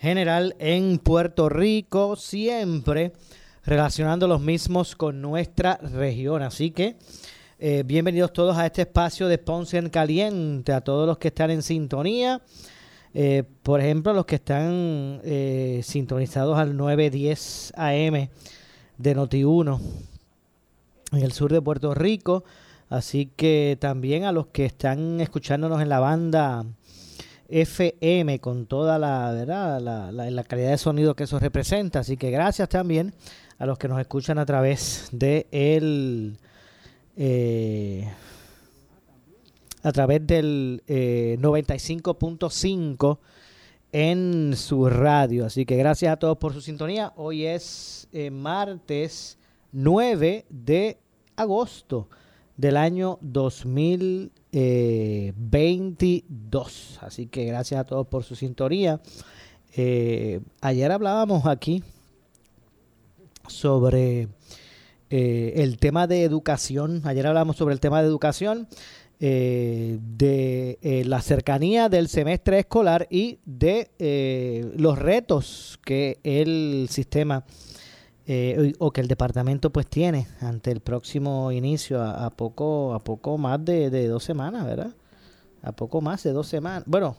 general en Puerto Rico, siempre relacionando los mismos con nuestra región. Así que eh, bienvenidos todos a este espacio de Ponce en Caliente, a todos los que están en sintonía. Eh, por ejemplo, los que están eh, sintonizados al 910 AM de Noti1 en el sur de Puerto Rico. Así que también a los que están escuchándonos en la banda FM con toda la, ¿verdad? La, calidad de sonido que eso representa. Así que gracias también a los que nos escuchan a través de el eh, a través del 95.5 eh, en su radio. Así que gracias a todos por su sintonía. Hoy es eh, martes 9 de agosto del año 2022. Eh, Así que gracias a todos por su sintonía. Eh, ayer hablábamos aquí sobre eh, el tema de educación. Ayer hablamos sobre el tema de educación. de la cercanía del semestre escolar y de los retos que el sistema eh, o que el departamento pues tiene ante el próximo inicio a, poco a poco más de, dos semanas, ¿verdad? A poco más de dos semanas. Bueno,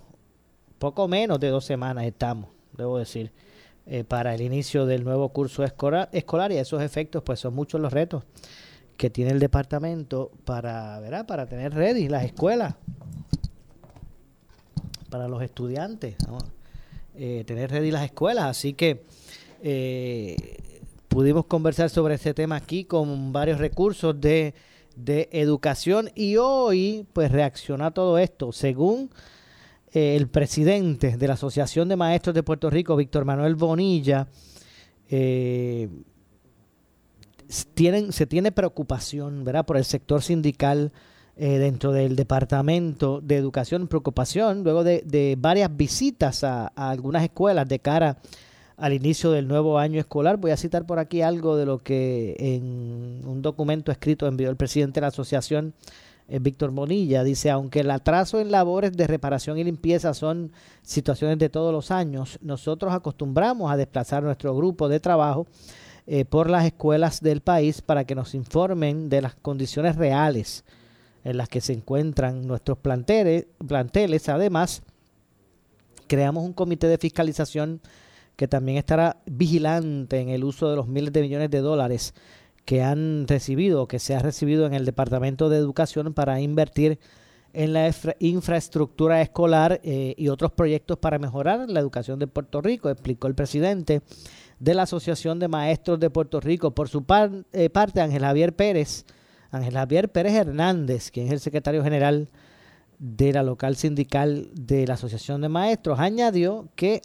poco menos de dos semanas estamos, debo decir, eh, para el inicio del nuevo curso escolar, escolar y esos efectos pues son muchos los retos que tiene el departamento para, ¿verdad? Para tener ready las escuelas para los estudiantes, eh, tener ready las escuelas, así que eh, pudimos conversar sobre este tema aquí con varios recursos de, educación y hoy pues reacciona a todo esto. Según eh, el presidente de la Asociación de Maestros de Puerto Rico, Víctor Manuel Bonilla, eh, tienen, se tiene preocupación ¿verdad? por el sector sindical eh, dentro del Departamento de Educación, preocupación luego de, varias visitas a, a algunas escuelas de cara a al inicio del nuevo año escolar. Voy a citar por aquí algo de lo que en un documento escrito envió el presidente de la asociación, eh, Víctor Bonilla. Dice, aunque el atraso en labores de reparación y limpieza son situaciones de todos los años, nosotros acostumbramos a desplazar nuestro grupo de trabajo eh, por las escuelas del país para que nos informen de las condiciones reales en las que se encuentran nuestros planteles. planteles. Además, creamos un comité de fiscalización que también estará vigilante en el uso de los miles de millones de dólares que han recibido, que se ha recibido en el Departamento de Educación para invertir en la infraestructura escolar eh, y otros proyectos para mejorar la educación de Puerto Rico, explicó el presidente de la Asociación de Maestros de Puerto Rico. Por su eh, parte, Ángel Javier Pérez, Ángel Javier Pérez Hernández, quien es el secretario general de la local sindical de la Asociación de Maestros, añadió que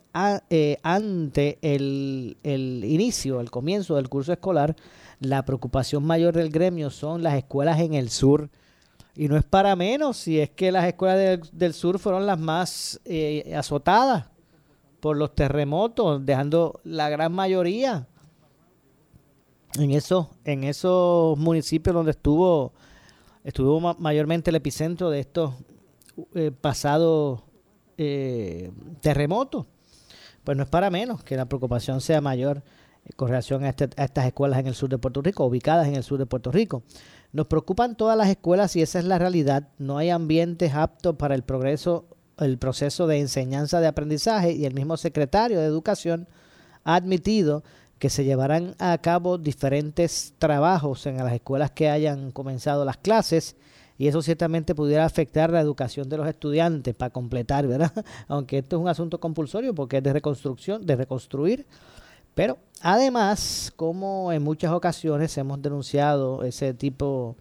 eh, ante el, el, inicio, el comienzo del curso escolar, la preocupación mayor del gremio son las escuelas en el sur. Y no es para menos si es que las escuelas del, sur fueron las más eh, azotadas por los terremotos, dejando la gran mayoría en esos, en esos municipios donde estuvo, estuvo mayormente el epicentro de estos eh, pasado eh, terremoto, pues no es para menos que la preocupación sea mayor eh, con relación a, este, a, estas escuelas en el sur de Puerto Rico, ubicadas en el sur de Puerto Rico. Nos preocupan todas las escuelas y esa es la realidad. No hay ambientes aptos para el progreso, el proceso de enseñanza de aprendizaje y el mismo secretario de Educación ha admitido que se llevarán a cabo diferentes trabajos en las escuelas que hayan comenzado las clases y eso ciertamente pudiera afectar la educación de los estudiantes para completar, ¿verdad? Aunque esto es un asunto compulsorio porque es de reconstrucción, de reconstruir, pero además, como en muchas ocasiones hemos denunciado ese tipo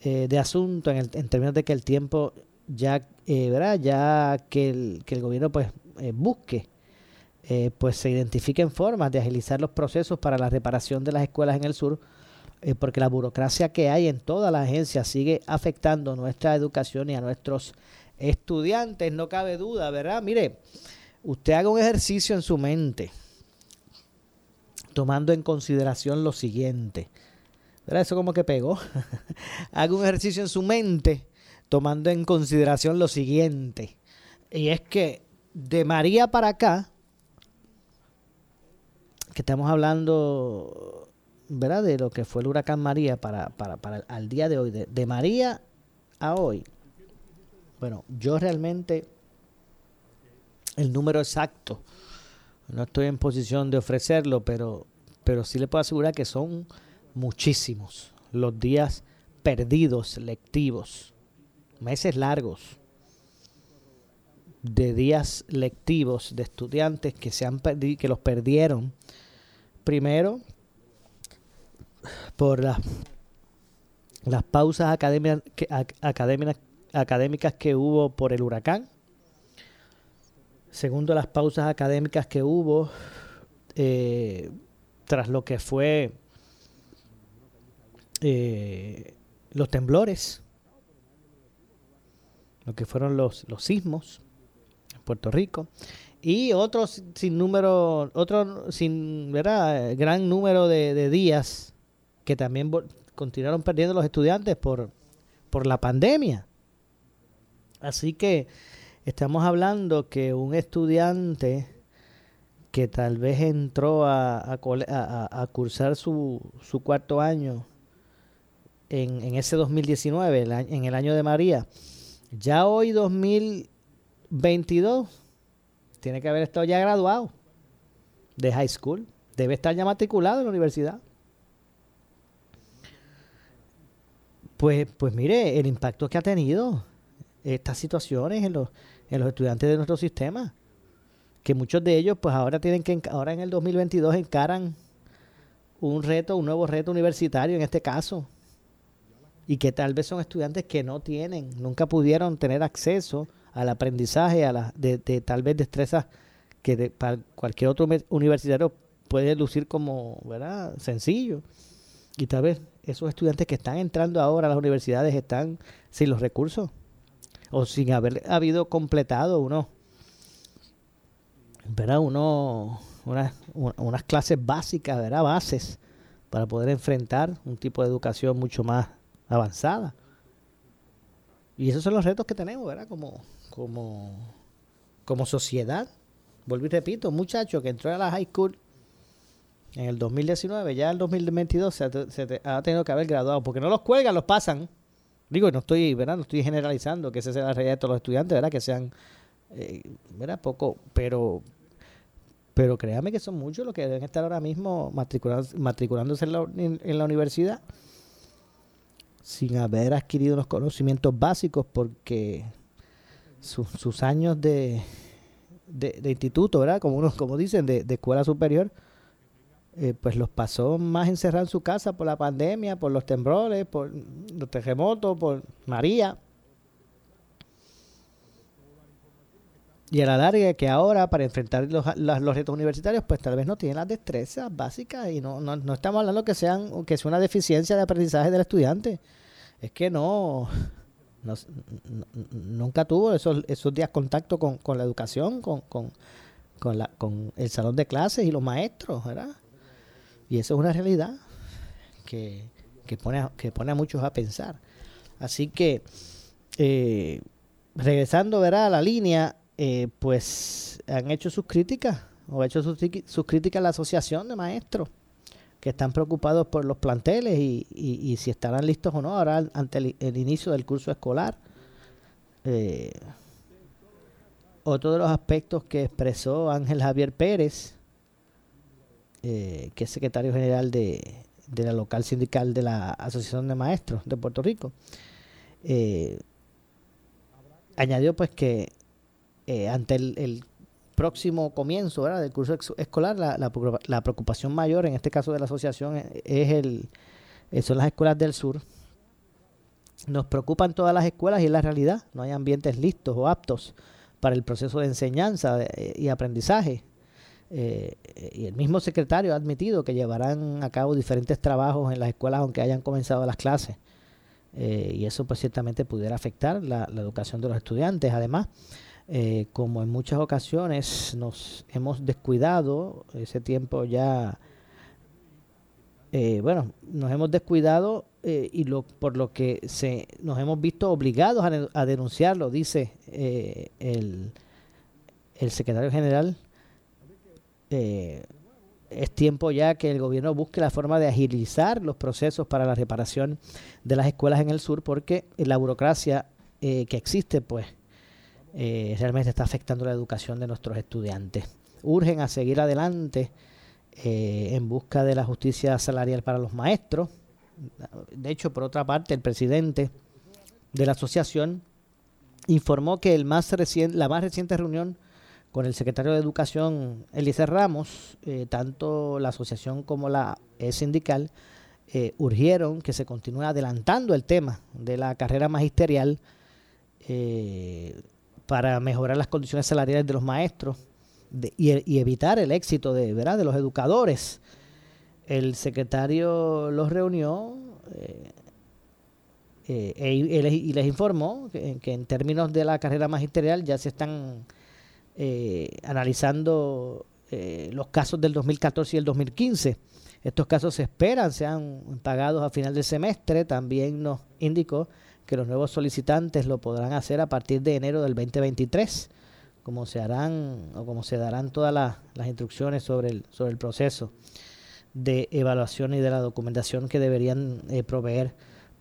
eh, de asunto en, en, términos de que el tiempo ya, eh, ¿verdad? Ya que el, el gobierno pues eh, busque pues se identifiquen formas de agilizar los procesos para la reparación de las escuelas en el sur, eh, porque la burocracia que hay en toda la agencia sigue afectando nuestra educación y a nuestros estudiantes, no cabe duda, ¿verdad? Mire, usted haga un ejercicio en su mente, tomando en consideración lo siguiente. ¿Verdad? Eso como que pegó. haga un ejercicio en su mente, tomando en consideración lo siguiente. Y es que de María para acá, que estamos hablando, ¿verdad? De lo que fue el huracán María para, para, para al día de hoy, de, de María a hoy. Bueno, yo realmente el número exacto no estoy en posición de ofrecerlo, pero, pero sí le puedo asegurar que son muchísimos los días perdidos lectivos, meses largos de días lectivos de estudiantes que se han que los perdieron primero por las las pausas académicas que, académicas, que hubo por el huracán. Segundo, las pausas académicas que hubo eh, tras lo que fue eh, los temblores, lo que fueron los, los sismos en Puerto Rico y otros sin número, otro sin, ¿verdad? Gran número de días que también continuaron perdiendo los estudiantes por, por la pandemia. Así que estamos hablando que un estudiante que tal vez entró a, a, cursar su, su, cuarto año en, en ese 2019, el, en el año de María, ya hoy 2022 tiene que haber estado ya graduado de high school. Debe estar ya matriculado en la universidad. Pues, pues mire, el impacto que ha tenido estas situaciones en los, en los estudiantes de nuestro sistema. Que muchos de ellos, pues ahora tienen que, ahora en el 2022 encaran un reto, un nuevo reto universitario en este caso. Y que tal vez son estudiantes que no tienen, nunca pudieron tener acceso al aprendizaje, a la, de, tal vez destrezas que de, para cualquier otro universitario puede lucir como ¿verdad? sencillo. Y tal vez esos estudiantes que están entrando ahora a las universidades están sin los recursos o sin haber habido completado uno, ¿verdad? Uno, unas, unas clases básicas, ¿verdad? bases para poder enfrentar un tipo de educación mucho más avanzada. Y esos son los retos que tenemos, ¿verdad? Como, como, como sociedad. Vuelvo y repito, un muchacho que entró a la high school en el 2019, ya el 2022 se, se ha tenido que haber graduado, porque no los cuelgan, los pasan. Digo, no estoy, ¿verdad? No estoy generalizando que esa sea la realidad de todos los estudiantes, ¿verdad? Que sean, eh. Poco, pero, pero créame que son muchos los que deben estar ahora mismo matriculándose, en, la, universidad sin haber adquirido los conocimientos básicos porque su, sus años de, de, instituto, ¿verdad? Como unos, como dicen, de escuela superior, eh, pues los pasó más encerrados en su casa por la pandemia, por los temblores, por los terremotos, por María. Y a la larga que ahora para enfrentar los, los, los, retos universitarios, pues tal vez no tienen las destrezas básicas y no, no, no estamos hablando que sean que sea una deficiencia de aprendizaje del estudiante. Es que no, no, nunca tuvo esos, esos días contacto con, con la educación, con, con, con, el salón de clases y los maestros, ¿verdad? Y eso es una realidad que, que, pone, a, que pone a muchos a pensar. Así que, eh, regresando ¿verdad? a la línea, eh, pues han hecho sus críticas, o ha hecho sus, sus críticas a la Asociación de Maestros que están preocupados por los planteles y, y, y si estarán listos o no ahora ante el, el inicio del curso escolar. Eh, otro de los aspectos que expresó Ángel Javier Pérez que es secretario general de, de, la local sindical de la Asociación de Maestros de Puerto Rico, añadió pues que ante el, próximo comienzo del curso escolar, la, la, preocupación mayor en este caso de la asociación es el, son las escuelas del sur, nos preocupan todas las escuelas y es la realidad. No hay ambientes listos o aptos para el proceso de enseñanza eh, y aprendizaje. Eh, y el mismo secretario ha admitido que llevarán a cabo diferentes trabajos en las escuelas aunque hayan comenzado las clases. Eh, y eso pues ciertamente pudiera afectar la, educación de los estudiantes. Además, como en muchas ocasiones nos hemos descuidado, ese tiempo ya, bueno, nos hemos descuidado eh, y lo, por lo que se, nos hemos visto obligados a, denunciarlo, dice eh, el, el, secretario general. Eh, es tiempo ya que el gobierno busque la forma de agilizar los procesos para la reparación de las escuelas en el sur, porque la burocracia que existe, pues, realmente está afectando la educación de nuestros estudiantes. Urgen a seguir adelante en busca de la justicia salarial para los maestros de hecho, por otra parte, el presidente de la asociación informó que el más la más reciente reunión con el secretario de Educación, Eliezer Ramos, eh, tanto la asociación como la sindical, eh, urgieron que se continúe adelantando el tema de la carrera magisterial eh, para mejorar las condiciones salariales de los maestros y, evitar el éxito de, ¿verdad? de los educadores el secretario los reunió e y les informó que, en términos de la carrera magisterial ya se están eh, analizando los casos del 2014 y el 2015. Estos casos se esperan sean pagados a final del semestre. También nos indicó que los nuevos solicitantes lo podrán hacer a partir de enero del 2023, como se harán o como se darán todas las, las instrucciones sobre el, sobre el proceso de evaluación y de la documentación que deberían eh, proveer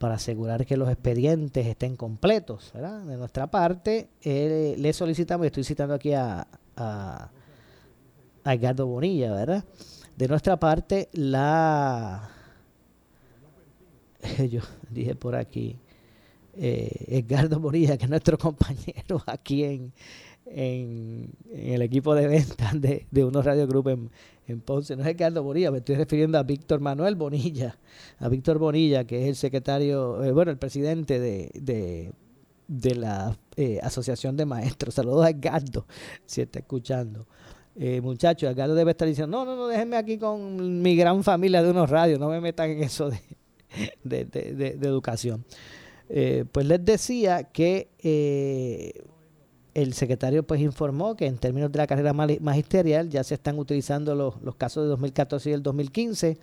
para asegurar que los expedientes estén completos. De nuestra parte, eh, le solicitamos, y estoy citando aquí a, a, Edgardo Bonilla, ¿verdad? De nuestra parte, la... Yo dije por aquí, eh, Edgardo Bonilla, que es nuestro compañero aquí en, en, el equipo de ventas de, de unos Radio Group en Ponce. No es Ricardo Bonilla, me estoy refiriendo a Víctor Manuel Bonilla, a Víctor Bonilla, que es el secretario, eh, bueno, el presidente de, de, de la eh, Asociación de Maestros. Saludos a Edgardo, si está escuchando. Eh, muchachos, Edgardo debe estar diciendo, no, no, no, déjenme aquí con mi gran familia de unos radios, no me metan en eso de, de, de educación. Eh, pues les decía que el secretario pues informó que en términos de la carrera magisterial ya se están utilizando los, casos de 2014 y el 2015.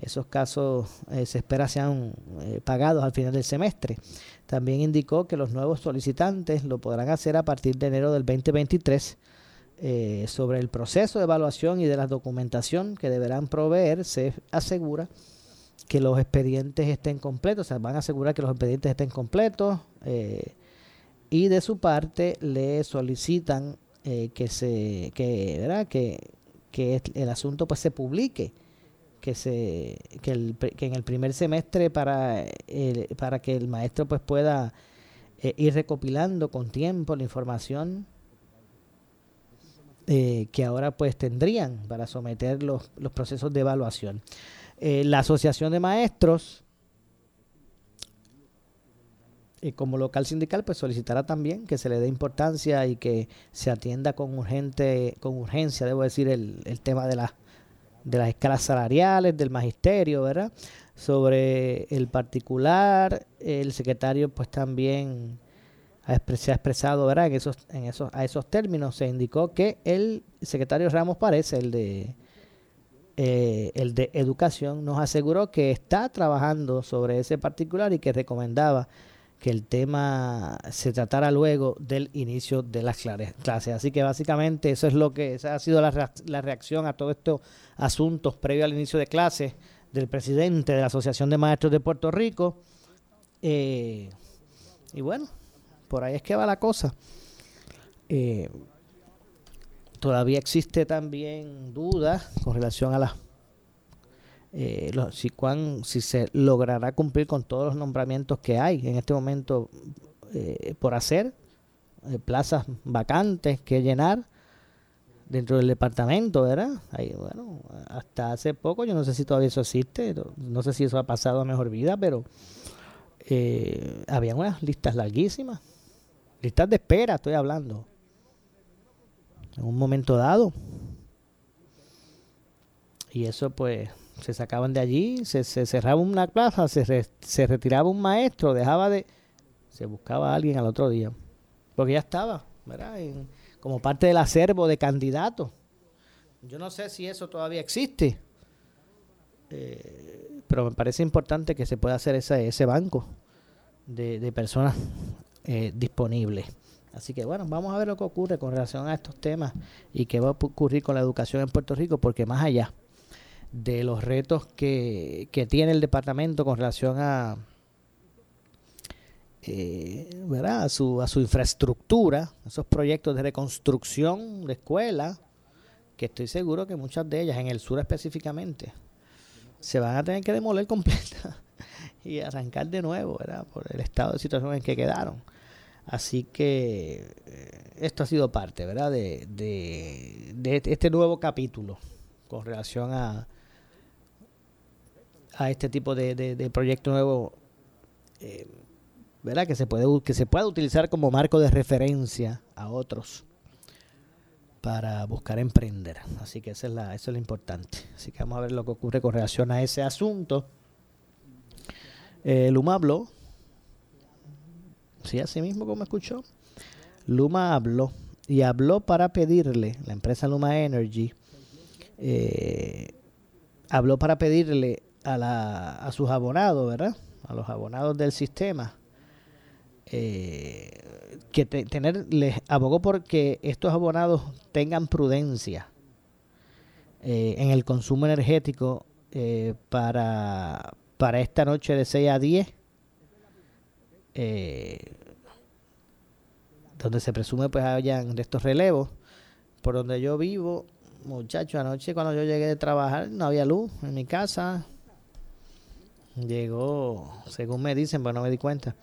Esos casos eh, se espera sean eh, pagados al final del semestre. También indicó que los nuevos solicitantes lo podrán hacer a partir de enero del 2023. Eh, sobre el proceso de evaluación y de la documentación que deberán proveer, se asegura que los expedientes estén completos, o sea, van a asegurar que los expedientes estén completos. Y de su parte le solicitan eh, que se que verdad que, que el asunto pues se publique que se que, el, que en el primer semestre para el, para que el maestro pues pueda eh, ir recopilando con tiempo la información eh, que ahora pues tendrían para someter los, los procesos de evaluación. La asociación de maestros como local sindical, pues solicitará también que se le dé importancia y que se atienda con urgente, con urgencia, debo decir, el, el tema de, la, de las escalas salariales, del magisterio, ¿verdad? Sobre el particular, el secretario pues también se ha expresado, ¿verdad? En esos, en esos, a esos términos se indicó que el secretario Ramos parece el de eh, el de educación, nos aseguró que está trabajando sobre ese particular y que recomendaba que el tema se tratara luego del inicio de las clases. Así que básicamente eso es lo que esa ha sido la, la reacción a todos estos asuntos previo al inicio de clases del presidente de la Asociación de Maestros de Puerto Rico. Eh, y bueno, por ahí es que va la cosa. Eh, todavía existe también dudas con relación a las eh, si, cuán, si se logrará cumplir con todos los nombramientos que hay en este momento eh, por hacer, eh, plazas vacantes que llenar dentro del departamento, ¿verdad? Ahí, bueno, hasta hace poco, yo no sé si todavía eso existe, no sé si eso ha pasado a mejor vida, pero eh, había unas listas larguísimas, listas de espera, estoy hablando, en un momento dado. Y eso pues se sacaban de allí, se, cerraba una plaza, se, se retiraba un maestro, dejaba de... se buscaba a alguien al otro día, porque ya estaba, ¿verdad? como parte del acervo de candidatos. Yo no sé si eso todavía existe, eh, pero me parece importante que se pueda hacer ese, ese banco de, personas eh, disponibles. Así que bueno, vamos a ver lo que ocurre con relación a estos temas y qué va a ocurrir con la educación en Puerto Rico, porque más allá de los retos que, tiene el departamento con relación a, eh, A, su, a su infraestructura, esos proyectos de reconstrucción de escuelas, que estoy seguro que muchas de ellas, en el sur específicamente, se van a tener que demoler completa y arrancar de nuevo, ¿verdad? Por el estado de situación en que quedaron. Así que eh, esto ha sido parte, ¿verdad? De, de este nuevo capítulo con relación a, a este tipo de, de, proyecto nuevo, eh, ¿verdad? Que se, puede, que se pueda utilizar como marco de referencia a otros para buscar emprender. Así que esa es la, eso es lo importante. Así que vamos a ver lo que ocurre con relación a ese asunto. Eh, Luma habló. Sí, así mismo como escuchó. Luma habló y habló para pedirle, la empresa Luma Energy, eh, habló para pedirle a, la, a sus abonados, ¿verdad? A los abonados del sistema. Eh, que tener, les abogó porque estos abonados tengan prudencia eh, en el consumo energético eh, para, para esta noche de 6 a 10, donde se presume pues hayan de estos relevos. Por donde yo vivo, muchachos, anoche cuando yo llegué de trabajar no había luz en mi casa, Llegó, según me dicen, pero no me di cuenta.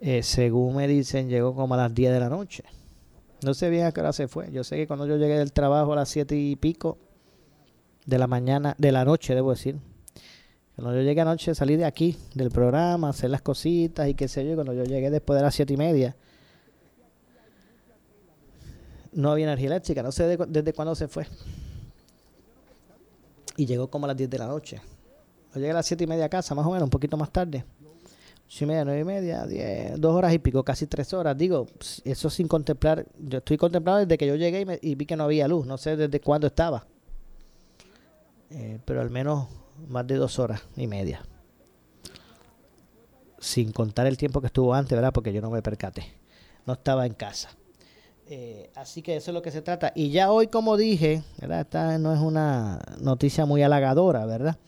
Eh, según me dicen, llegó como a las 10 de la noche. No sé bien a qué hora se fue. Yo sé que cuando yo llegué del trabajo a las 7 y pico de la mañana, de la noche, debo decir. Cuando yo llegué anoche, salí de aquí, del programa, hacer las cositas y qué sé yo. Cuando yo llegué después de las 7 y media, no había energía eléctrica. No sé desde cuándo se fue. Y llegó como a las 10 de la noche llegué a las siete y media a casa, más o menos, un poquito más tarde. Ocho y media, nueve y media, diez, dos horas y pico, casi tres horas. Digo, eso sin contemplar, yo estoy contemplando desde que yo llegué y, vi que no había luz, no sé desde cuándo estaba. Eh, pero al menos más de dos horas y media. Sin contar el tiempo que estuvo antes, ¿verdad? Porque yo no me percaté. No estaba en casa. Eh, así que eso es lo que se trata. Y ya hoy, como dije, ¿verdad? Esta no es una noticia muy halagadora, ¿verdad?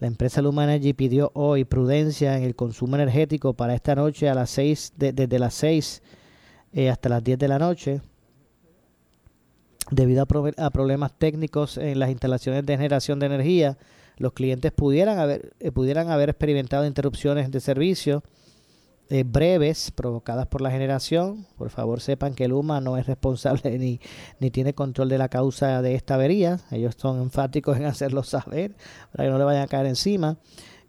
La empresa Luma Energy pidió hoy prudencia en el consumo energético para esta noche a las 6, desde las 6 eh, hasta las 10 de la noche, debido a, problemas técnicos en las instalaciones de generación de energía. Los clientes pudieran haber, eh, pudieran haber experimentado interrupciones de servicio eh, breves provocadas por la generación. Por favor, sepan que Luma no es responsable ni, ni tiene control de la causa de esta avería. Ellos son enfáticos en hacerlo saber para que no le vayan a caer encima.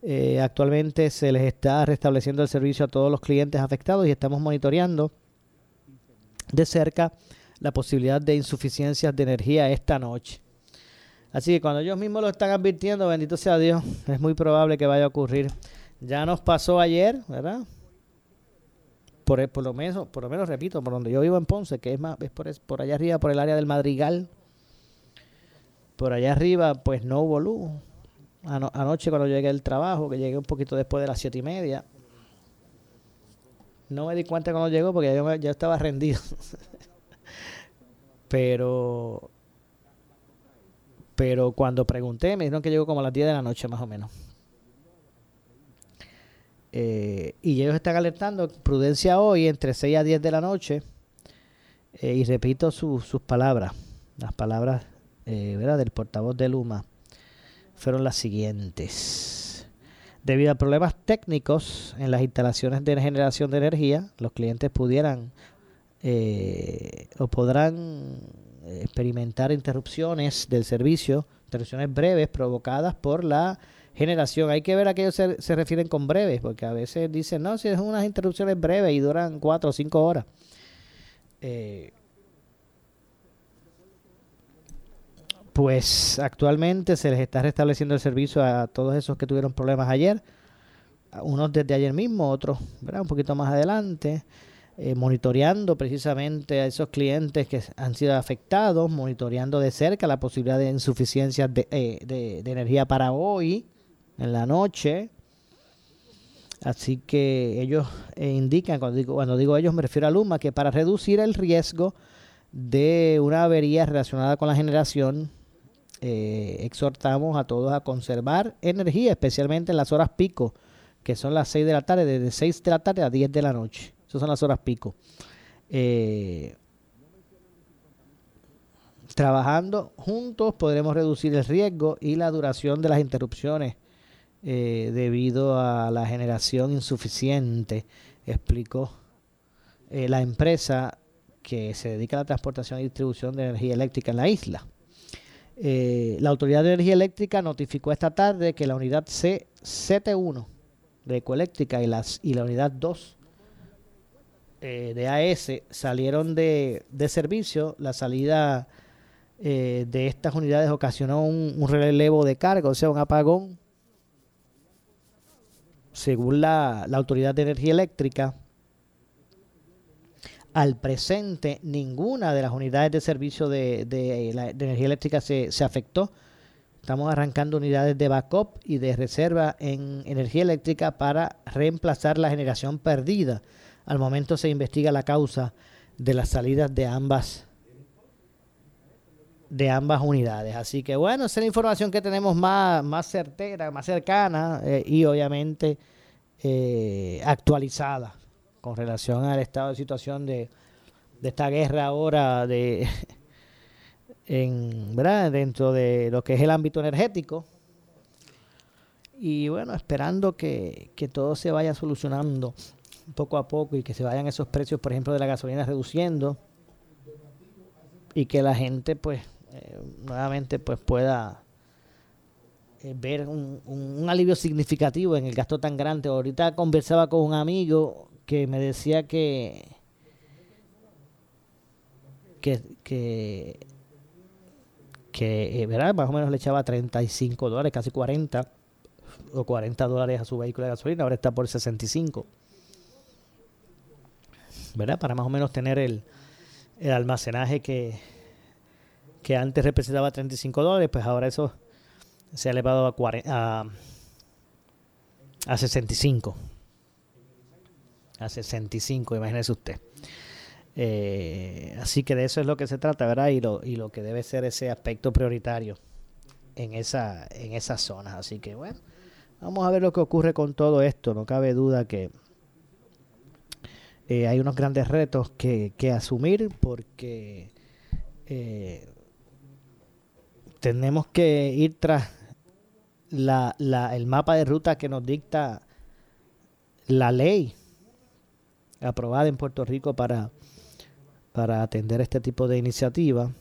Eh, actualmente se les está restableciendo el servicio a todos los clientes afectados y estamos monitoreando de cerca la posibilidad de insuficiencias de energía esta noche. Así que cuando ellos mismos lo están advirtiendo, bendito sea Dios, es muy probable que vaya a ocurrir. Ya nos pasó ayer, ¿verdad? Por, lo menos, por lo menos repito, por donde yo vivo en Ponce, que es más, es por, por allá arriba, por el área del Madrigal, por allá arriba, pues no hubo luz. anoche cuando llegué al trabajo, que llegué un poquito después de las siete y media, no me di cuenta cuando llegó porque yo ya estaba rendido. pero pero cuando pregunté me dijeron que llegó como a las 10 de la noche más o menos. Eh, y ellos están alertando prudencia hoy entre 6 a 10 de la noche. Eh, y repito sus palabras, Las palabras eh, del portavoz de Luma fueron las siguientes. Debido a problemas técnicos en las instalaciones de generación de energía, los clientes pudieran eh, o podrán experimentar interrupciones del servicio, interrupciones breves provocadas por la generación. Hay que ver a qué ellos se, refieren con breves, porque a veces dicen, no, si es unas interrupciones breves y duran cuatro o cinco horas. Eh, pues actualmente se les está restableciendo el servicio a todos esos que tuvieron problemas ayer, unos desde ayer mismo, otros un poquito más adelante. Eh, monitoreando precisamente a esos clientes que han sido afectados, monitoreando de cerca la posibilidad de insuficiencia de, eh, de, energía para hoy, en la noche. Así que ellos eh, indican, cuando digo, cuando digo ellos me refiero a Luma, que para reducir el riesgo de una avería relacionada con la generación, exhortamos a todos a conservar energía, especialmente en las horas pico, que son las 6 de la tarde, desde 6 de la tarde a 10 de la noche. Esas son las horas pico. Eh, trabajando juntos podremos reducir el riesgo y la duración de las interrupciones eh, debido a la generación insuficiente, explicó eh, la empresa que se dedica a la transportación y distribución de energía eléctrica en la isla. la Autoridad de Energía Eléctrica notificó esta tarde que la unidad C71 de Ecoeléctrica y, las, y la unidad 2 eh, de AS salieron de, servicio, la salida eh, de estas unidades ocasionó un, relevo de carga, o sea, un apagón. Según la, Autoridad de Energía Eléctrica, al presente ninguna de las unidades de servicio de, energía eléctrica se, se afectó. Estamos arrancando unidades de backup y de reserva en energía eléctrica para reemplazar la generación perdida al momento se investiga la causa de las salidas de ambas de ambas unidades. Así que bueno, esa es la información que tenemos más, más certera, más cercana eh, y obviamente eh, actualizada con relación al estado de situación de, esta guerra ahora de en, ¿verdad? dentro de lo que es el ámbito energético. Y bueno, esperando que, que todo se vaya solucionando poco a poco y que se vayan esos precios, por ejemplo, de la gasolina reduciendo y que la gente, pues, eh, nuevamente, pues pueda eh, ver un, un, alivio significativo en el gasto tan grande. Ahorita conversaba con un amigo que me decía que que, que, que eh, ¿verdad? más o menos le echaba 35 dólares, casi 40 o 40 dólares a su vehículo de gasolina, ahora está por 65. ¿verdad? Para más o menos tener el, almacenaje que, que antes representaba 35 dólares, pues ahora eso se ha elevado a, 40, a, 65. A 65, imagínese usted. Eh, así que de eso es lo que se trata, ¿verdad? Y lo, y lo que debe ser ese aspecto prioritario en esa en esas zonas. Así que bueno, vamos a ver lo que ocurre con todo esto. No cabe duda que eh, hay unos grandes retos que, asumir porque eh, tenemos que ir tras la, el mapa de ruta que nos dicta la ley aprobada en Puerto Rico para, para atender este tipo de iniciativa.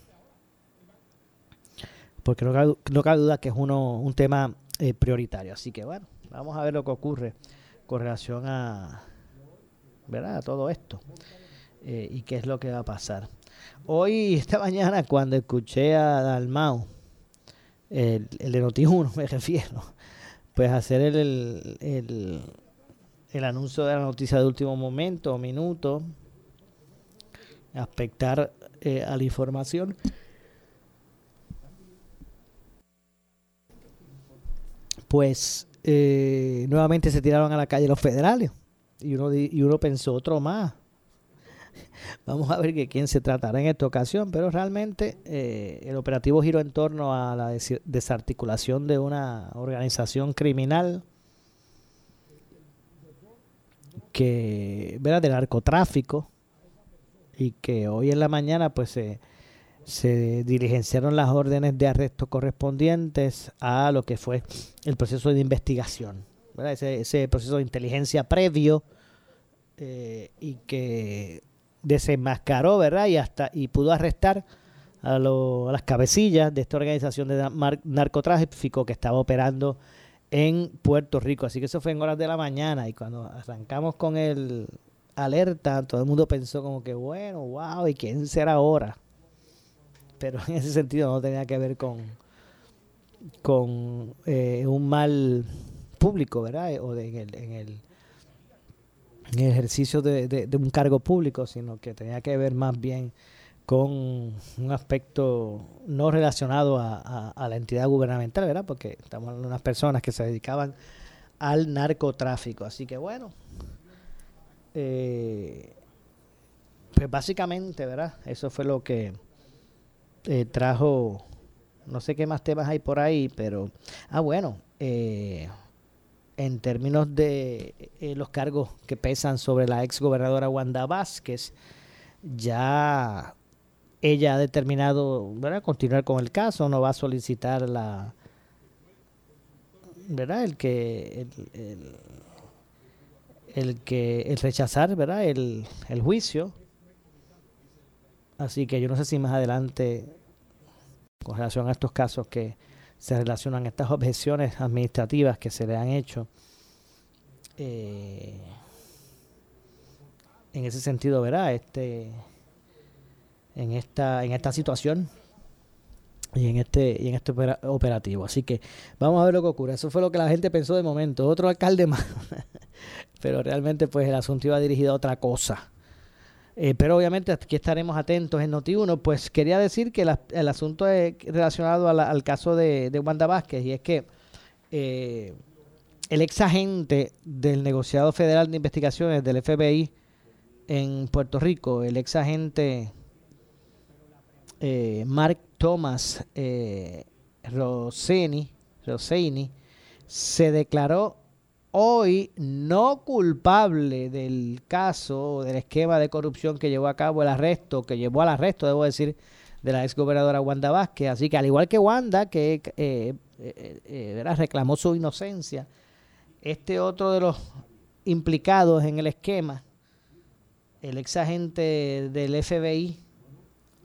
Porque no cabe, duda que es uno, un tema eh, prioritario. Así que bueno, vamos a ver lo que ocurre con relación a, ¿verdad? Todo esto. Eh, y qué es lo que va a pasar. Hoy, esta mañana, cuando escuché a Dalmau, el, de Noti1 me refiero, pues hacer el, el, el, anuncio de la noticia de último momento o minuto, aspectar eh, a la información. Pues eh, nuevamente se tiraron a la calle los federales. Y uno, y uno pensó otro más. Vamos a ver de quién se tratará en esta ocasión, pero realmente eh, el operativo giró en torno a la desarticulación de una organización criminal que, ¿verdad? de narcotráfico y que hoy en la mañana pues se, se diligenciaron las órdenes de arresto correspondientes a lo que fue el proceso de investigación, Ese, proceso de inteligencia previo eh, y que desenmascaró, ¿verdad? Y hasta y pudo arrestar a, las cabecillas de esta organización de narcotráfico que estaba operando en Puerto Rico. Así que eso fue en horas de la mañana y cuando arrancamos con el alerta, todo el mundo pensó como que, bueno, wow, ¿y quién será ahora? pero en ese sentido no tenía que ver con, con eh, un mal público, ¿verdad? O en, el, en, el, ejercicio de, un cargo público, sino que tenía que ver más bien con un aspecto no relacionado a, la entidad gubernamental, ¿verdad? Porque estamos hablando de unas personas que se dedicaban al narcotráfico. Así que bueno, eh, pues básicamente, ¿verdad? Eso fue lo que eh, trajo, no sé qué más temas hay por ahí, pero, ah, bueno, eh, en términos de eh, los cargos que pesan sobre la ex gobernadora Wanda Vázquez, ya ella ha determinado ¿verdad? continuar con el caso, no va a solicitar la verdad el que el, el, que el rechazar verdad el, el juicio. Así que yo no sé si más adelante con relación a estos casos que se relacionan estas objeciones administrativas que se le han hecho. Eh, en ese sentido, ¿verdad? Este, en esta, en esta situación y en este, y en este operativo. Así que vamos a ver lo que ocurre. Eso fue lo que la gente pensó de momento. Otro alcalde más. Pero realmente, pues el asunto iba dirigido a otra cosa. Eh, pero obviamente aquí estaremos atentos en Noti1. Pues quería decir que el asunto es relacionado al caso de, Wanda Vázquez y es que eh, el ex agente del negociado federal de investigaciones del FBI en Puerto Rico, el ex agente eh, Mark Thomas eh, Rossini, se declaró hoy no culpable del caso, del esquema de corrupción que llevó a cabo el arresto, que llevó al arresto, debo decir, de la exgobernadora Wanda Vázquez. Así que al igual que Wanda, que eh, eh, eh, reclamó su inocencia, este otro de los implicados en el esquema, el ex agente del FBI,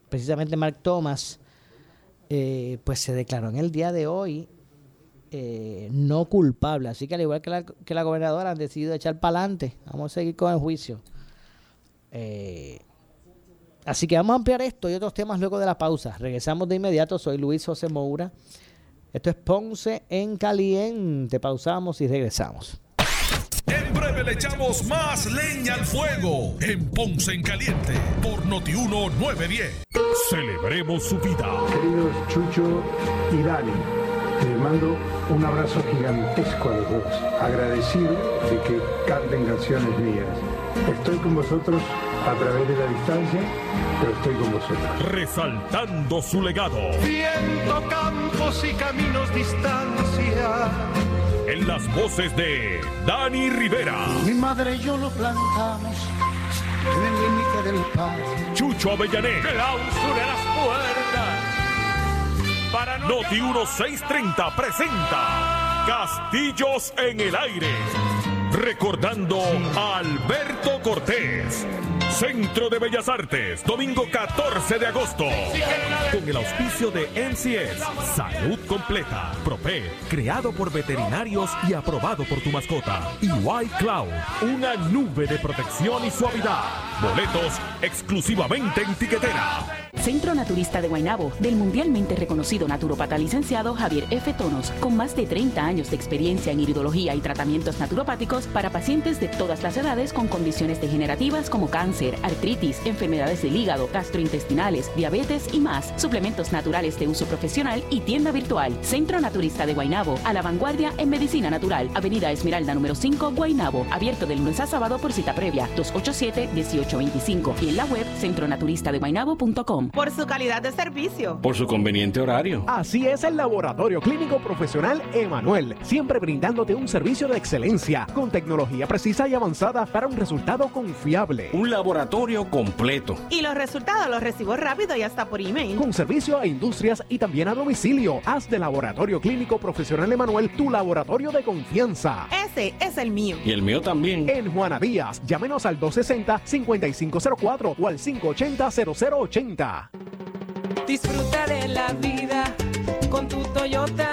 precisamente Mark Thomas, pues se declaró en el día de hoy eh, no culpable. Así que al igual que la, que la gobernadora han decidido echar para adelante. Vamos a seguir con el juicio. Eh, así que vamos a ampliar esto y otros temas luego de la pausa. Regresamos de inmediato. Soy Luis José Moura. Esto es Ponce en Caliente. Pausamos y regresamos. En breve le echamos más leña al fuego en Ponce en Caliente por Notiuno 910. Celebremos su vida. Queridos Chucho y Dani les mando un abrazo gigantesco a los dos, agradecido de que canten canciones mías. Estoy con vosotros a través de la distancia, pero estoy con vosotros. Resaltando su legado. Viendo campos y caminos distancia. En las voces de Dani Rivera. Mi madre y yo lo plantamos en el límite del patio. Chucho Avellané. Clausura las puertas Noti 1630 presenta Castillos en el aire. Recordando a Alberto Cortés. Centro de Bellas Artes, domingo 14 de agosto. Con el auspicio de NCS, Salud Completa, Propé, creado por veterinarios y aprobado por tu mascota. Y White Cloud, una nube de protección y suavidad. Boletos exclusivamente en tiquetera. Centro Naturista de Guaynabo, del mundialmente reconocido naturopata licenciado Javier F. Tonos, con más de 30 años de experiencia en iridología y tratamientos naturopáticos para pacientes de todas las edades con condiciones degenerativas como cáncer, artritis, enfermedades del hígado, gastrointestinales, diabetes y más, suplementos naturales de uso profesional y tienda virtual. Centro Naturista de Guaynabo, a la vanguardia en medicina natural, Avenida Esmeralda número 5, Guaynabo, abierto de lunes a sábado por cita previa, 287-1825 y en la web centronaturista de centronaturistadeguaynabo.com. por su calidad de servicio. Por su conveniente horario. Así es el Laboratorio Clínico Profesional Emanuel, siempre brindándote un servicio de excelencia con tecnología precisa y avanzada para un resultado confiable. Un laboratorio completo. Y los resultados los recibo rápido y hasta por email. Con servicio a industrias y también a domicilio. Haz de Laboratorio Clínico Profesional Emanuel tu laboratorio de confianza. Ese es el mío. Y el mío también. En Juana Díaz, llámenos al 260-5504 o al 580-0080. Disfruta de la vida con tu Toyota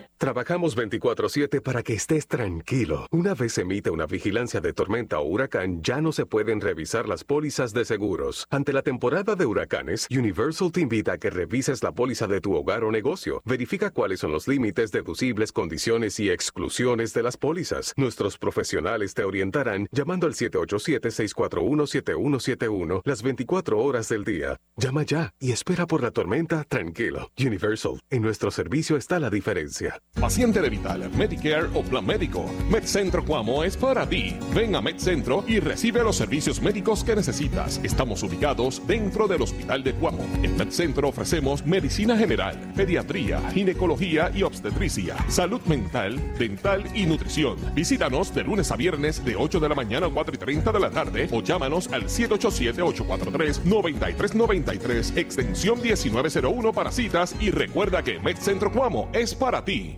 Trabajamos 24/7 para que estés tranquilo. Una vez se emite una vigilancia de tormenta o huracán, ya no se pueden revisar las pólizas de seguros. Ante la temporada de huracanes, Universal te invita a que revises la póliza de tu hogar o negocio. Verifica cuáles son los límites, deducibles, condiciones y exclusiones de las pólizas. Nuestros profesionales te orientarán llamando al 787-641-7171 las 24 horas del día. Llama ya y espera por la tormenta tranquilo. Universal, en nuestro servicio está la diferencia. Paciente de Vital, Medicare o Plan Médico. MedCentro Cuamo es para ti. Ven a MedCentro y recibe los servicios médicos que necesitas. Estamos ubicados dentro del Hospital de Cuamo. En MedCentro ofrecemos medicina general, pediatría, ginecología y obstetricia, salud mental, dental y nutrición. Visítanos de lunes a viernes de 8 de la mañana a 4 y 30 de la tarde o llámanos al 787-843-9393, extensión 1901 para citas y recuerda que MedCentro Cuamo es para ti.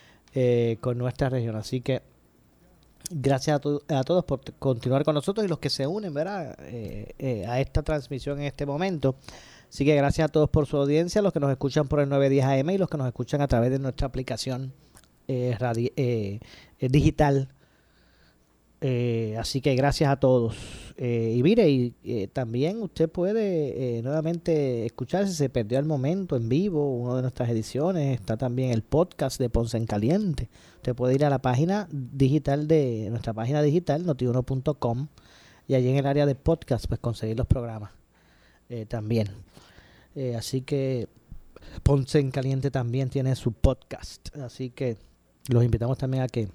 eh, con nuestra región. Así que gracias a, to a, todos por continuar con nosotros y los que se unen ¿verdad? Eh, eh, a esta transmisión en este momento. Así que gracias a todos por su audiencia, los que nos escuchan por el 910 AM y los que nos escuchan a través de nuestra aplicación digital. Así que gracias a todos. y mire, y, también usted puede nuevamente escuchar si se perdió el momento en vivo, una de nuestras ediciones. Está también el podcast de Ponce en Caliente. Usted puede ir a la página digital de nuestra página digital, notiuno.com, y allí en el área de podcast, pues conseguir los programas eh, también. Eh, así que Ponce en Caliente también tiene su podcast. Así que los invitamos también a que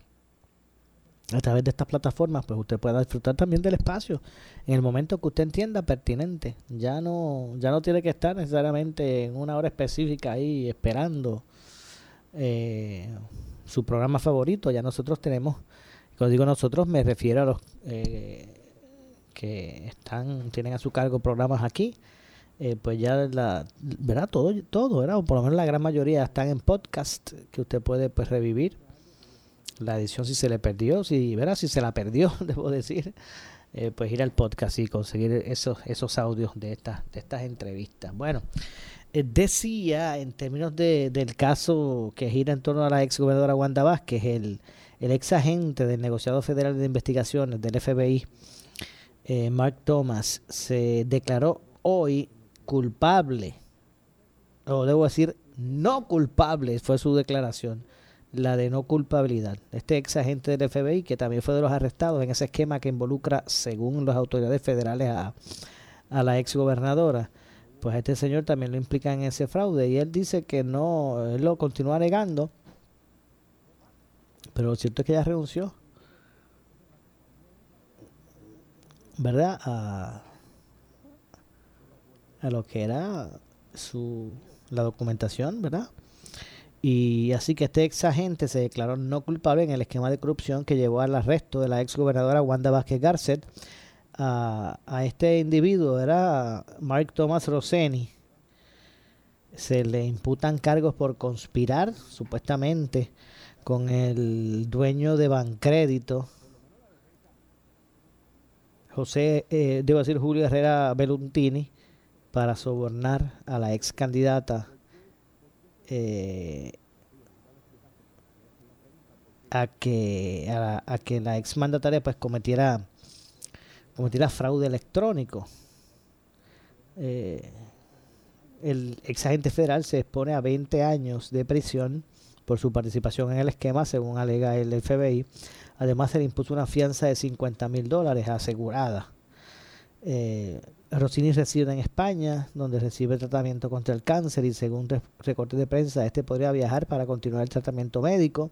a través de estas plataformas pues usted pueda disfrutar también del espacio en el momento que usted entienda pertinente. Ya no, ya no tiene que estar necesariamente en una hora específica ahí esperando eh, su programa favorito. Ya nosotros tenemos, cuando digo nosotros me refiero a los eh, que están, tienen a su cargo programas aquí eh, pues ya la, ¿verdad? Todo, todo, ¿verdad? O por lo menos la gran mayoría están en podcast que usted puede pues revivir. La edición si se le perdió, si, ¿verdad? Si se la perdió, debo decir, eh, pues ir al podcast y conseguir esos, esos audios de estas, de estas entrevistas. Bueno, eh, decía en términos de, del caso que gira en torno a la ex gobernadora Wanda Vázquez, el, el ex agente del negociado federal de investigaciones del FBI, Mark Thomas, se declaró hoy culpable, o debo decir, no culpable, fue su declaración, la de no culpabilidad. Este ex agente del FBI, que también fue de los arrestados en ese esquema que involucra, según las autoridades federales, a, a la ex gobernadora, pues este señor también lo implica en ese fraude. Y él dice que no, él lo continúa negando, pero lo cierto es que ya renunció. ¿Verdad? A, a lo que era su la documentación, ¿verdad? Y así que este ex agente se declaró no culpable en el esquema de corrupción que llevó al arresto de la ex gobernadora Wanda Vázquez Garcet. A, este individuo, era Mark Thomas Rosseni. Se le imputan cargos por conspirar, supuestamente, con el dueño de Bancrédito, José, eh, debo decir Julio Herrera Beluntini, para sobornar a la ex candidata eh, a que a, que la ex mandataria pues cometiera cometiera fraude electrónico. Eh, el ex agente federal se expone a 20 años de prisión por su participación en el esquema según alega el FBI además se le impuso una fianza de 50 mil dólares asegurada. Eh, Rossini reside en España, donde recibe tratamiento contra el cáncer y según recortes de prensa, este podría viajar para continuar el tratamiento médico.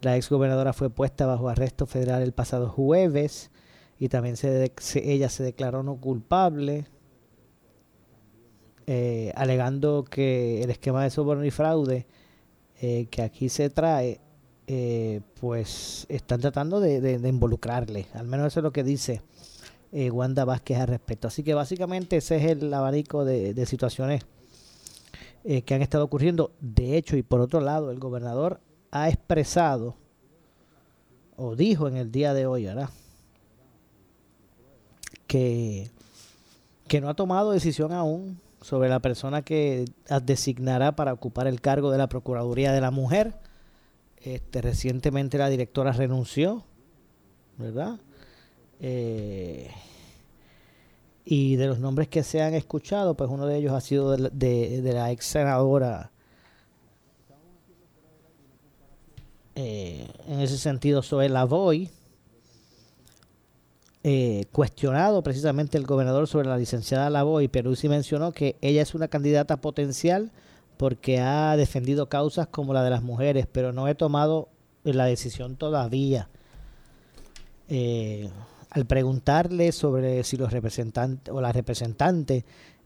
La ex gobernadora fue puesta bajo arresto federal el pasado jueves y también se, ella se declaró no culpable, eh, alegando que el esquema de soborno y fraude eh, que aquí se trae, eh, pues están tratando de involucrarle. Al menos eso es lo que dice eh, Wanda Vázquez al respecto. Así que básicamente ese es el abanico de, situaciones eh, que han estado ocurriendo. De hecho, y por otro lado, el gobernador ha expresado o dijo en el día de hoy, ¿verdad? Que, que no ha tomado decisión aún sobre la persona que designará para ocupar el cargo de la Procuraduría de la Mujer. Este, recientemente la directora renunció, ¿verdad? Eh, y de los nombres que se han escuchado, pues uno de ellos ha sido de, la ex senadora. Eh, en ese sentido, la Boy, eh, cuestionado precisamente el gobernador sobre la licenciada Lavoy, sí mencionó que ella es una candidata potencial porque ha defendido causas como la de las mujeres, pero no he tomado la decisión todavía. Eh, al preguntarle sobre si los representantes o la representante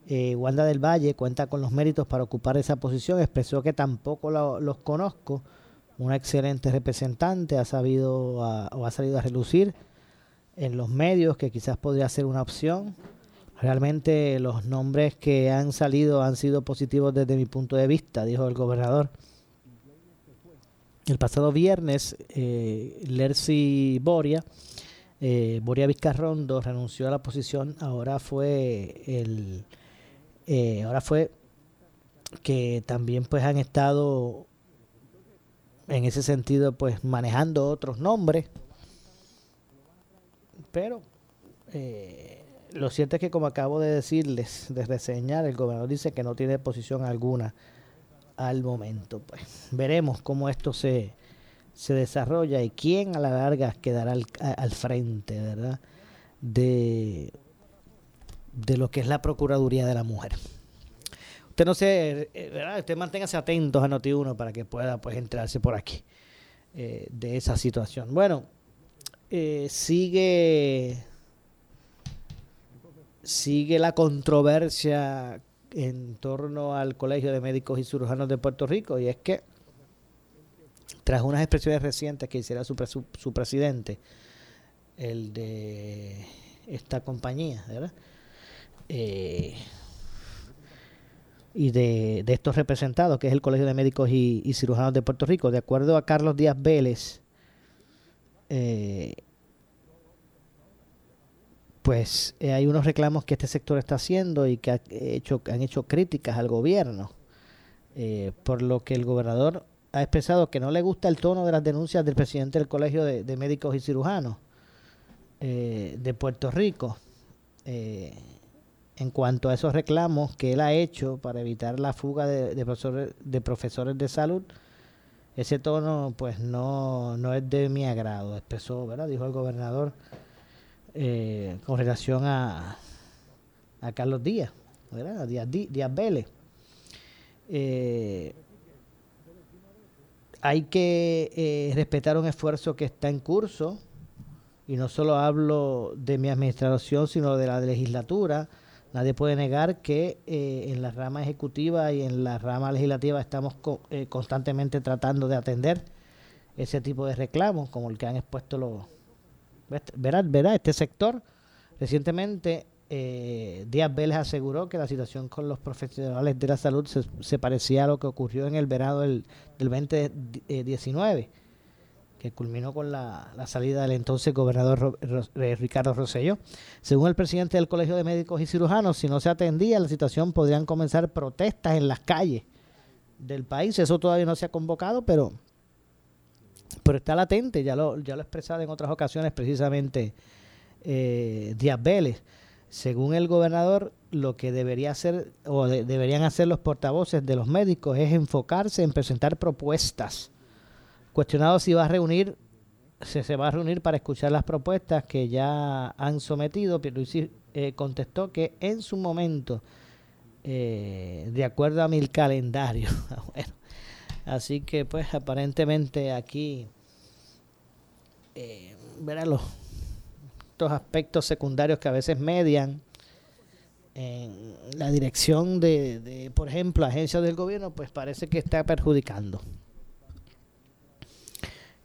eh, Wanda del Valle cuenta con los méritos para ocupar esa posición, expresó que tampoco los conozco. Una excelente representante ha sabido o ha salido a relucir en los medios que quizás podría ser una opción. Realmente los nombres que han salido han sido positivos desde mi punto de vista, dijo el gobernador. El pasado viernes, eh, Lercy Boria eh, Boria Vizcarrondo renunció a la posición, ahora fue el eh, ahora fue que también pues han estado en ese sentido pues manejando otros nombres. Pero eh, lo cierto es que como acabo de decirles de reseñar el gobernador dice que no tiene posición alguna al momento pues. Veremos cómo esto se se desarrolla y quién a la larga quedará al, frente, ¿verdad? De, de lo que es la Procuraduría de la Mujer. Usted no se, eh, ¿verdad? Usted manténgase atentos a Noti1 para que pueda pues entrarse por aquí eh, de esa situación. Bueno, eh, sigue sigue la controversia en torno al Colegio de Médicos y Cirujanos de Puerto Rico y es que tras unas expresiones recientes que hiciera su, su, presidente, el de esta compañía, ¿verdad? Eh, y de, estos representados, que es el Colegio de Médicos y, Cirujanos de Puerto Rico. De acuerdo a Carlos Díaz Vélez, eh, pues eh, hay unos reclamos que este sector está haciendo y que ha hecho, han hecho críticas al gobierno, eh, por lo que el gobernador ha expresado que no le gusta el tono de las denuncias del presidente del Colegio de, Médicos y Cirujanos de Puerto Rico en cuanto a esos reclamos que él ha hecho para evitar la fuga de, profesores, de profesores de salud, ese tono pues no, no es de mi agrado, expresó, ¿verdad? Dijo el gobernador eh, con relación a, a Carlos Díaz, ¿verdad? A Díaz, Díaz Vélez. Eh, hay que eh, respetar un esfuerzo que está en curso, y no solo hablo de mi administración, sino de la legislatura, Nadie puede negar que eh, en la rama ejecutiva y en la rama legislativa estamos eh, constantemente tratando de atender ese tipo de reclamos, como el que han expuesto los... Verá, verá este sector. Recientemente, eh, Díaz Vélez aseguró que la situación con los profesionales de la salud se, parecía a lo que ocurrió en el verano del, del 2019 que culminó con la, salida del entonces gobernador eh, Ricardo Rosselló. Según el presidente del Colegio de Médicos y Cirujanos, si no se atendía la situación, podrían comenzar protestas en las calles del país. Eso todavía no se ha convocado, pero, pero está latente, ya lo, ya lo expresado en otras ocasiones precisamente eh, Díaz Vélez. Según el gobernador, lo que debería hacer o deberían hacer los portavoces de los médicos es enfocarse en presentar propuestas. Cuestionado si va a reunir, se, va a reunir para escuchar las propuestas que ya han sometido, Pierluisi eh, contestó que en su momento, eh, de acuerdo a mi calendario, bueno, así que pues aparentemente aquí, eh, verán los estos aspectos secundarios que a veces median en la dirección de, de, por ejemplo, agencias del gobierno, pues parece que está perjudicando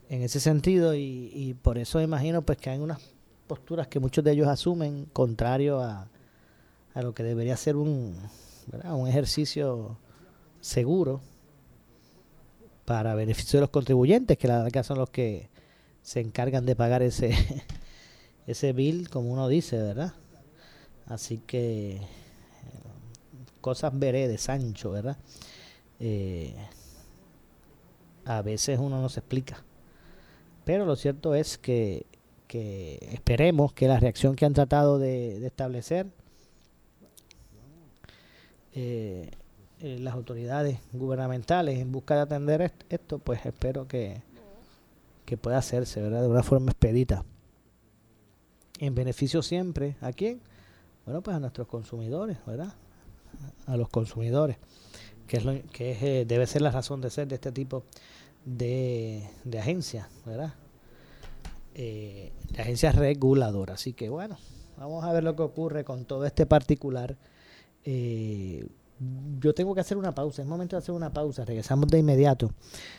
en ese sentido. Y, por eso imagino pues que hay unas posturas que muchos de ellos asumen contrario a, lo que debería ser un, un ejercicio seguro para beneficio de los contribuyentes, que la verdad son los que se encargan de pagar ese, ese bill, como uno dice, ¿verdad? Así que cosas veré de Sancho, ¿verdad? Eh, a veces uno no se explica. Pero lo cierto es que, esperemos que la reacción que han tratado de, establecer eh, eh, las autoridades gubernamentales en busca de atender esto, pues espero que, que pueda hacerse ¿verdad? de una forma expedita. En beneficio siempre, ¿a quién? Bueno, pues a nuestros consumidores, ¿verdad? A los consumidores, que, es lo, que eh, debe ser la razón de ser de este tipo de, de agencia, ¿verdad? Eh, de agencia reguladora. Así que bueno, vamos a ver lo que ocurre con todo este particular. Eh, yo tengo que hacer una pausa, es momento de hacer una pausa, regresamos de inmediato.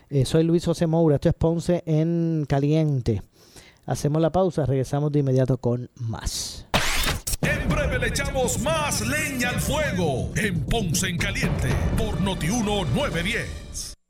Eh, soy Luis José Moura, esto es Ponce en Caliente. Hacemos la pausa, regresamos de inmediato con más. En breve le echamos más leña al fuego en Ponce en Caliente por Notiuno 910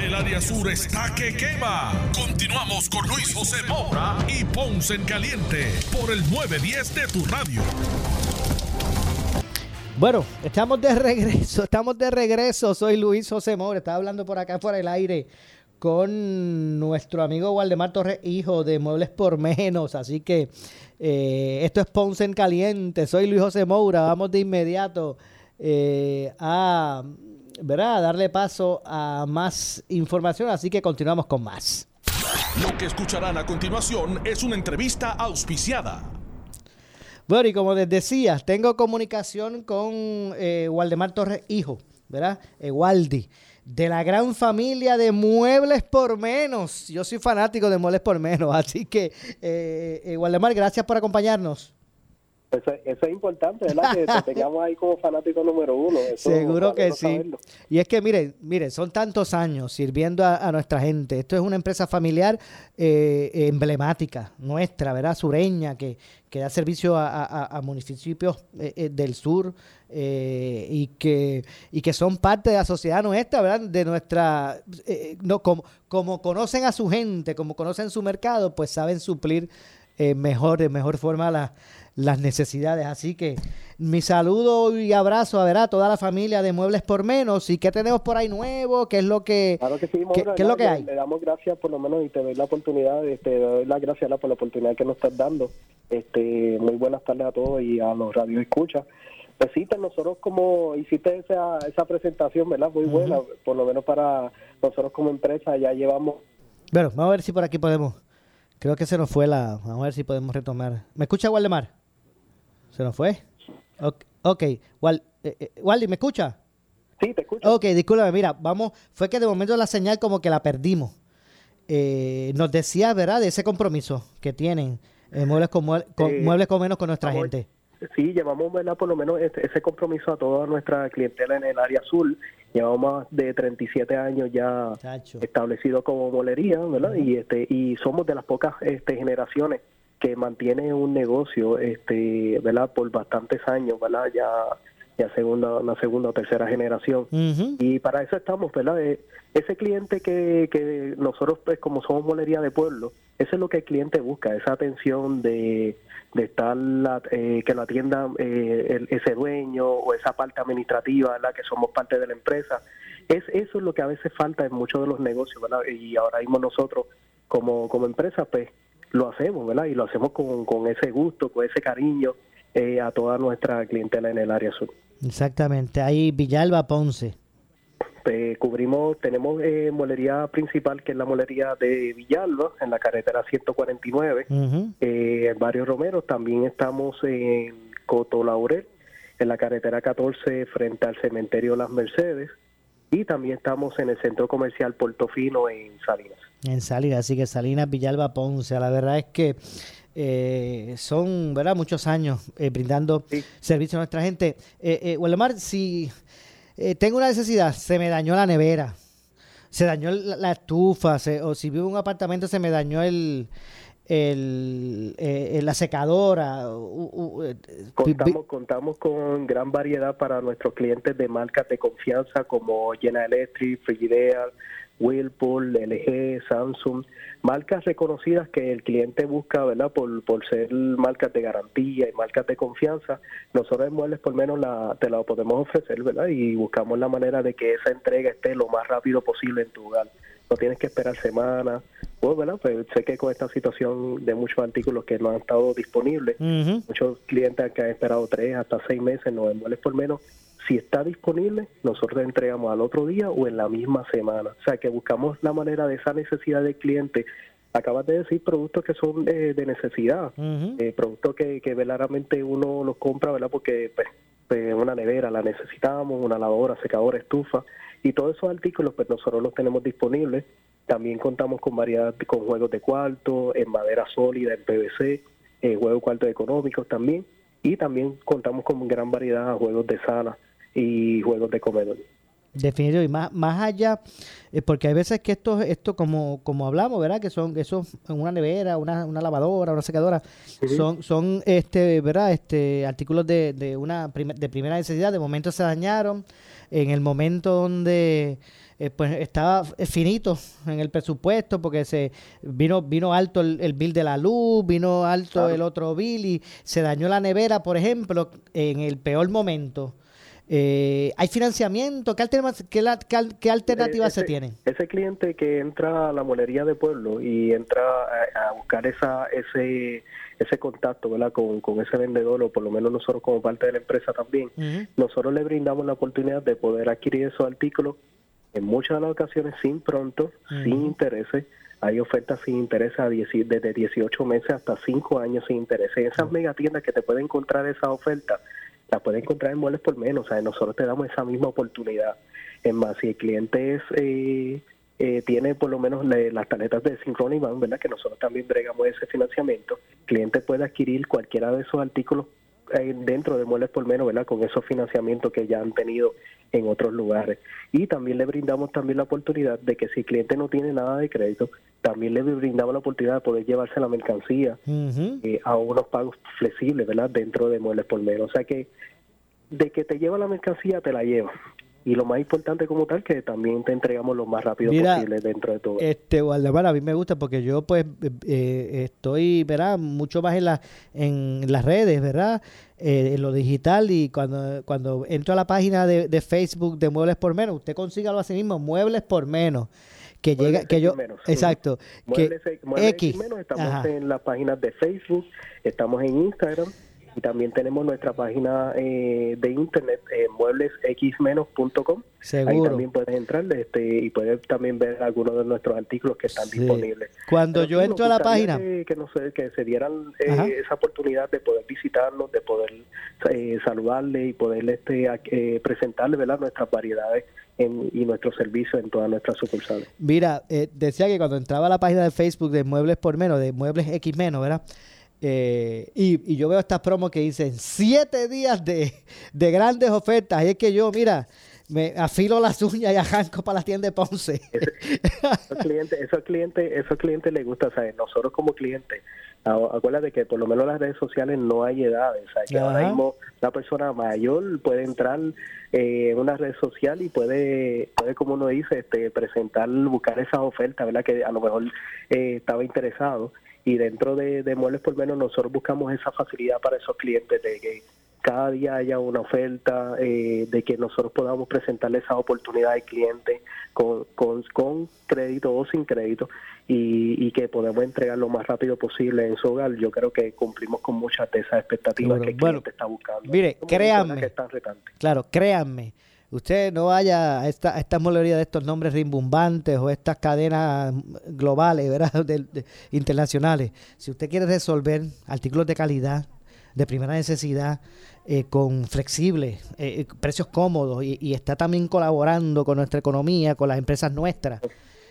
El área sur está que quema. Continuamos con Luis José Moura y Ponce en Caliente por el 910 de tu radio. Bueno, estamos de regreso, estamos de regreso. Soy Luis José Moura, estaba hablando por acá por el aire con nuestro amigo Waldemar Torres, hijo de Muebles por Menos. Así que eh, esto es Ponce en Caliente. Soy Luis José Moura. Vamos de inmediato eh, a ¿verdad? darle paso a más información, así que continuamos con más. Lo que escucharán a continuación es una entrevista auspiciada. Bueno, y como les decía, tengo comunicación con eh, Waldemar Torres, hijo, ¿verdad? Eh, Waldi, de la gran familia de Muebles por Menos. Yo soy fanático de Muebles por Menos, así que, eh, Waldemar, gracias por acompañarnos. Eso, eso es importante, ¿verdad? Que te tengamos ahí como fanático número uno. Eso Seguro que sí. saberlo. Y es que, mire, mire, son tantos años sirviendo a, a nuestra gente. Esto es una empresa familiar eh, emblemática, nuestra, ¿verdad? Sureña, que, que da servicio a, a- a municipios eh, eh, del sur eh, y, que, y que son parte de la sociedad nuestra, ¿verdad? De nuestra... eh, no, como, como conocen a su gente, como conocen su mercado, pues saben suplir eh, mejor, de mejor forma la- las necesidades. Así que mi saludo y abrazo a, ver, a toda la familia de Muebles por Menos. ¿Y qué tenemos por ahí nuevo? ¿Qué es lo que, Claro que sí, qué, Maura, qué es lo que hay? Le damos gracias por lo menos y te doy la oportunidad, este, te doy las gracias por la oportunidad que nos estás dando. Este, muy buenas tardes a todos y a los radio escuchas. Pues sí, pues nosotros como hiciste esa, esa presentación, ¿verdad? Muy buena, por lo menos para nosotros como empresa ya llevamos Bueno, vamos a ver si por aquí podemos. Creo que se nos fue la. Vamos a ver si podemos retomar. ¿Me escucha Waldemar? ¿Se nos fue? Ok, okay. Wal- eh, eh, Waldi, ¿me escucha? Sí, te escucho. Ok, discúlpame, mira, vamos, fue que de momento la señal como que la perdimos. Eh, nos decía, ¿verdad?, de ese compromiso que tienen eh, muebles, con, Muebles- con, Eh, muebles con menos con nuestra gente. Sí, llevamos ¿verdad? por lo menos ese, ese compromiso a toda nuestra clientela en el área azul. Llevamos más de 37 años ya establecido como molería, ¿verdad? Y este y somos de las pocas este, generaciones que mantiene un negocio, este, ¿verdad? Por bastantes años, ¿verdad? Ya ya segunda una segunda o tercera generación. Y para eso estamos, ¿verdad? Eh, ese cliente que, que nosotros, pues, como somos molería de pueblo, eso es lo que el cliente busca, esa atención de, de estar, la- eh, que lo atienda eh, el- ese dueño o esa parte administrativa, ¿verdad? Que somos parte de la empresa. Es, eso es lo que a veces falta en muchos de los negocios, ¿verdad? Y ahora mismo nosotros, como, como empresa, pues, lo hacemos, ¿verdad? Y lo hacemos con, con ese gusto, con ese cariño eh, a toda nuestra clientela en el área sur. Exactamente, ahí Villalba Ponce. Eh, cubrimos, tenemos eh, molería principal, que es la molería de Villalba, en la carretera 149, Ujú. eh, en Barrio Romero. También estamos en Coto Laurel, en la carretera 14, frente al cementerio Las Mercedes. Y también estamos en el centro comercial Portofino, en Salinas. En Salinas, así que Salinas, Villalba, Ponce. La verdad es que eh, son, ¿verdad? Muchos años eh, brindando servicio a nuestra gente. Eh, eh, Waldemar, si eh, tengo una necesidad, se me dañó la nevera, se dañó la, la estufa, se- o si vivo en un apartamento se me dañó el, el, eh, la secadora. Contamos, contamos con gran variedad para nuestros clientes de marcas de confianza como General Electric, Frigidaire, Whirlpool, LG, Samsung, marcas reconocidas que el cliente busca, ¿verdad? Por, por ser marcas de garantía y marcas de confianza, nosotros en Muebles por menos la, te la podemos ofrecer, ¿verdad? Y buscamos la manera de que esa entrega esté lo más rápido posible en tu hogar. No tienes que esperar semanas, pues, ¿verdad? Pues sé que con esta situación de muchos artículos que no han estado disponibles, muchos clientes que han esperado tres hasta seis meses, nos envuelves por menos. Si está disponible, nosotros entregamos al otro día o en la misma semana. O sea, que buscamos la manera de esa necesidad del cliente. Acabas de decir productos que son eh, de necesidad, eh, productos que, que verdaderamente uno los compra, ¿verdad? Porque pues, pues, una nevera la necesitamos, una lavadora, secadora, estufa, y todos esos artículos pues nosotros los tenemos disponibles. También contamos con variedad, con juegos de cuarto, en madera sólida, en PVC, eh, juegos de cuarto económicos también, y también contamos con gran variedad de juegos de sala y juegos de comedor. Definitivo, y más, más allá, eh, porque hay veces que esto, esto como, como hablamos, ¿verdad? Que son, eso, una nevera, una, una lavadora, una secadora, son, son este, ¿verdad? Este, artículos de, de una prim- de primera necesidad, de momento se dañaron, en el momento donde eh, pues estaba finito en el presupuesto, porque se vino, vino alto el, el bill de la luz, vino alto el otro bill y se dañó la nevera, por ejemplo, en el peor momento. Eh, ¿Hay financiamiento? ¿Qué, alterna- qué la- qué al- qué alternativas se tienen? Ese cliente que entra a la molería de pueblo y entra a, a buscar esa ese ese contacto ¿verdad? Con, con ese vendedor o por lo menos nosotros como parte de la empresa también, nosotros le brindamos la oportunidad de poder adquirir esos artículos en muchas de las ocasiones sin pronto, sin intereses, hay ofertas sin interés a desde 18 meses hasta 5 años sin interés. En esas megatiendas que te pueden encontrar esa oferta, la pueden encontrar en muebles por menos. O sea, nosotros te damos esa misma oportunidad. Es más, si el cliente es... Eh, eh, tiene por lo menos las tarjetas de Synchrony ¿verdad? Que nosotros también bregamos ese financiamiento. El cliente puede adquirir cualquiera de esos artículos dentro de Muebles por Menos, ¿verdad? Con esos financiamientos que ya han tenido en otros lugares. Y también le brindamos también la oportunidad de que si el cliente no tiene nada de crédito, también le brindamos la oportunidad de poder llevarse la mercancía eh, a unos pagos flexibles, ¿verdad? Dentro de Muebles por Menos. O sea que de que te lleva la mercancía, te la lleva y lo más importante como tal que también te entregamos lo más rápido posible dentro de todo. Este Waldemar, a mí me gusta porque yo pues eh, estoy, ¿verdad? Mucho más en, la, en las redes, ¿verdad? Eh, en lo digital y cuando, cuando entro a la página de, Facebook de Muebles por Menos, usted consígalo así mismo, Muebles por Menos que llega que yo exacto muebles, que X, menos estamos en las páginas de Facebook estamos en Instagram y también tenemos nuestra página eh, de internet, eh, mueblesxmenos.com. Ahí también puedes entrar este, y puedes también ver algunos de nuestros artículos que están disponibles. Cuando yo entro a la página... Que, no sé, que se dieran eh, esa oportunidad de poder visitarnos, de poder eh, saludarle y poder este, presentarle ¿verdad? nuestras variedades y nuestros servicios en todas nuestras sucursales. Mira, decía que cuando entraba a la página de Facebook de Muebles por Menos, de Muebles X Menos, ¿verdad? Eh, y, yo veo estas promos que dicen siete días de, grandes ofertas. Y es que yo, mira, me afilo las uñas y arranco para la tienda de Ponce. esos clientes, esos clientes, esos clientes les gusta, saber nosotros como clientes, acuérdate que por lo menos las redes sociales no hay edades, o que ahora mismo la persona mayor puede entrar eh, en una red social y puede, puede como uno dice, este, presentar, buscar esas ofertas, ¿verdad? Que a lo mejor eh, estaba interesado y dentro de, de Muebles por Menos nosotros buscamos esa facilidad para esos clientes de que cada día haya una oferta, eh, de que nosotros podamos presentarle esa oportunidad al cliente con, con, con crédito o sin crédito y, que podemos entregar lo más rápido posible en su hogar. Yo creo que cumplimos con muchas de esas expectativas que el cliente está buscando. Mire, créanme, claro, créanme usted no vaya a esta, esta molería de estos nombres rimbombantes o estas cadenas globales, ¿verdad? internacionales. Si usted quiere resolver artículos de calidad, de primera necesidad, eh, con flexibles, eh, precios cómodos y, está también colaborando con nuestra economía, con las empresas nuestras.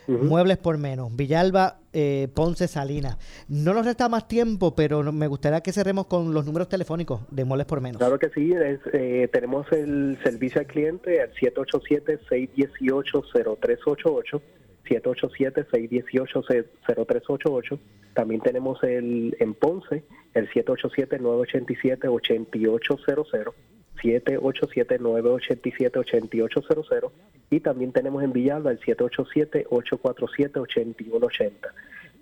Muebles por menos. Villalba, eh, Ponce, Salinas. No nos resta más tiempo, pero me gustaría que cerremos con los números telefónicos de Muebles por menos. Claro que sí. Eh, tenemos el servicio al cliente al 787-618-0388. 787-618-0388. También tenemos el en Ponce, el 787-987-8800. 787-987-8800 y también tenemos en Villalba el 787-847-8180.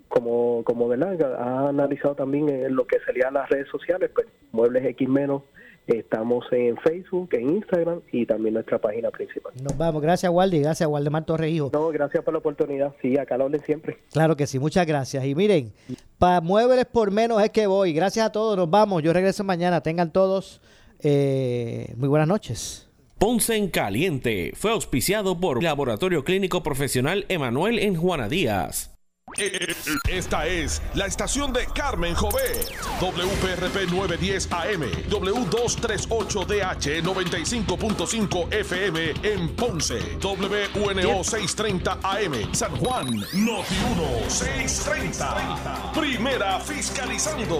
Como, como ¿verdad? ha analizado también en lo que serían las redes sociales, pues Muebles X menos Estamos en Facebook, en Instagram y también nuestra página principal. Nos vamos. Gracias, Waldi. Gracias, Waldemar Torrehijo. No, gracias por la oportunidad. Sí, acá lo hablen siempre. Claro que sí. Muchas gracias. Y miren, para muebles por menos es que voy. Gracias a todos. Nos vamos. Yo regreso mañana. Tengan todos eh, muy buenas noches. Ponce en Caliente fue auspiciado por Laboratorio Clínico Profesional Emanuel en Juana Díaz. Esta es la estación de Carmen Jové. WPRP 910 AM, W238DH 95.5 FM en Ponce, WNO 630 AM, San Juan, Noti 1 630. Primera fiscalizando.